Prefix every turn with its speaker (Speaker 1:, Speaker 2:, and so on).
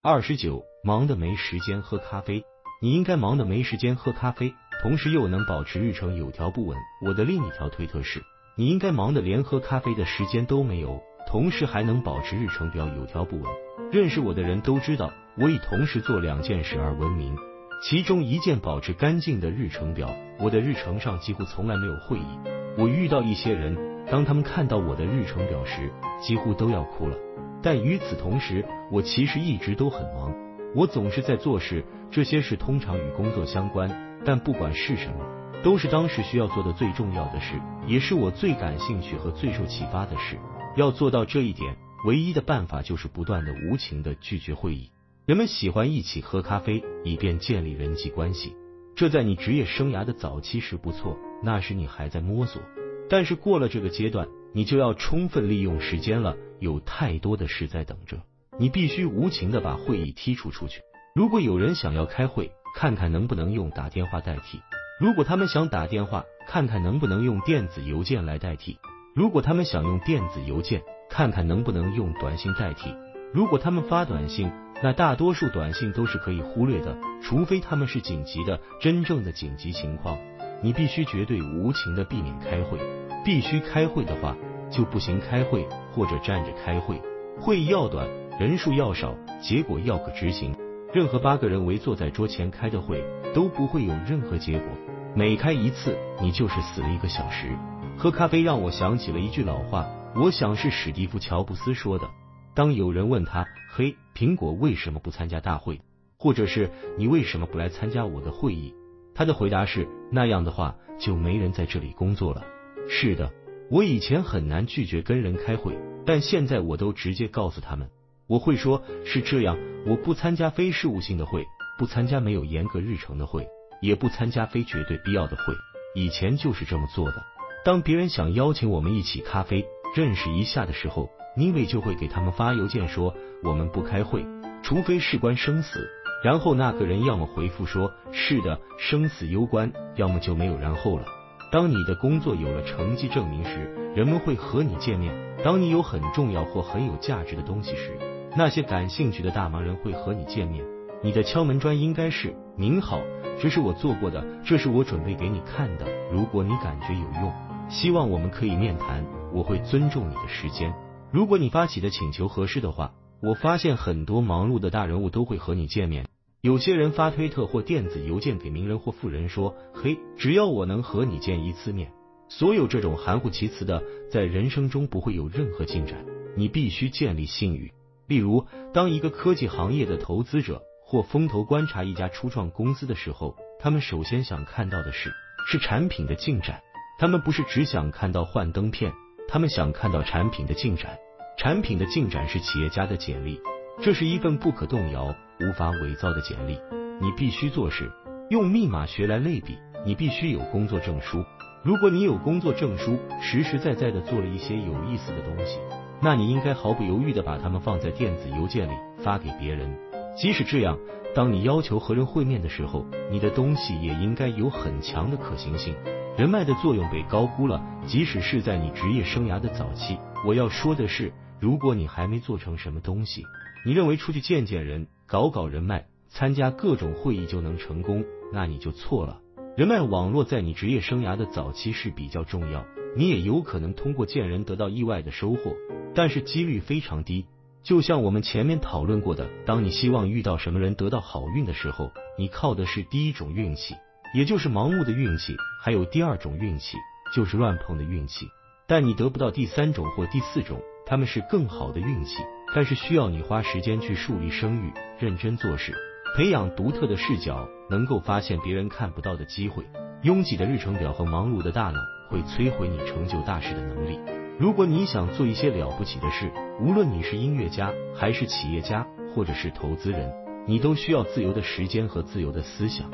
Speaker 1: 二十九，忙的没时间喝咖啡。你应该忙的没时间喝咖啡，同时又能保持日程有条不紊。我的另一条推特是，你应该忙的连喝咖啡的时间都没有，同时还能保持日程表有条不紊。认识我的人都知道，我以同时做两件事而闻名，其中一件保持干净的日程表。我的日程上几乎从来没有会议。我遇到一些人，当他们看到我的日程表时，几乎都要哭了。但与此同时，我其实一直都很忙，我总是在做事，这些事通常与工作相关，但不管是什么，都是当时需要做的最重要的事，也是我最感兴趣和最受启发的事。要做到这一点，唯一的办法就是不断的无情的拒绝会议。人们喜欢一起喝咖啡，以便建立人际关系，这在你职业生涯的早期时不错，那时你还在摸索。但是过了这个阶段，你就要充分利用时间了。有太多的事在等着，你必须无情的把会议剔除出去。如果有人想要开会，看看能不能用打电话代替；如果他们想打电话，看看能不能用电子邮件来代替；如果他们想用电子邮件，看看能不能用短信代替；如果他们发短信，那大多数短信都是可以忽略的，除非他们是紧急的、真正的紧急情况。你必须绝对无情的避免开会，必须开会的话就不行开会，或者站着开会。会议要短，人数要少，结果要可执行。任何八个人围坐在桌前开的会都不会有任何结果。每开一次，你就是死了一个小时。喝咖啡让我想起了一句老话，我想是史蒂夫·乔布斯说的。当有人问他：“嘿，苹果为什么不参加大会？”或者是“你为什么不来参加我的会议？”他的回答是：那样的话就没人在这里工作了。是的，我以前很难拒绝跟人开会，但现在我都直接告诉他们，我会说是这样，我不参加非事务性的会，不参加没有严格日程的会，也不参加非绝对必要的会。以前就是这么做的。当别人想邀请我们一起咖啡认识一下的时候，妮伟就会给他们发邮件说我们不开会，除非事关生死。然后那个人要么回复说是的，生死攸关，要么就没有然后了。当你的工作有了成绩证明时，人们会和你见面；当你有很重要或很有价值的东西时，那些感兴趣的大忙人会和你见面。你的敲门砖应该是：您好，这是我做过的，这是我准备给你看的。如果你感觉有用，希望我们可以面谈，我会尊重你的时间。如果你发起的请求合适的话。我发现很多忙碌的大人物都会和你见面。有些人发推特或电子邮件给名人或富人说：“嘿，只要我能和你见一次面。”所有这种含糊其辞的，在人生中不会有任何进展。你必须建立信誉。例如，当一个科技行业的投资者或风投观察一家初创公司的时候，他们首先想看到的是是产品的进展。他们不是只想看到幻灯片，他们想看到产品的进展。产品的进展是企业家的简历，这是一份不可动摇、无法伪造的简历。你必须做事，用密码学来类比，你必须有工作证书。如果你有工作证书，实实在在的做了一些有意思的东西，那你应该毫不犹豫的把它们放在电子邮件里发给别人。即使这样，当你要求和人会面的时候，你的东西也应该有很强的可行性。人脉的作用被高估了，即使是在你职业生涯的早期。我要说的是。如果你还没做成什么东西，你认为出去见见人、搞搞人脉、参加各种会议就能成功，那你就错了。人脉网络在你职业生涯的早期是比较重要，你也有可能通过见人得到意外的收获，但是几率非常低。就像我们前面讨论过的，当你希望遇到什么人得到好运的时候，你靠的是第一种运气，也就是盲目的运气；还有第二种运气，就是乱碰的运气。但你得不到第三种或第四种。他们是更好的运气，但是需要你花时间去树立声誉，认真做事，培养独特的视角，能够发现别人看不到的机会。拥挤的日程表和忙碌的大脑会摧毁你成就大事的能力。如果你想做一些了不起的事，无论你是音乐家，还是企业家，或者是投资人，你都需要自由的时间和自由的思想。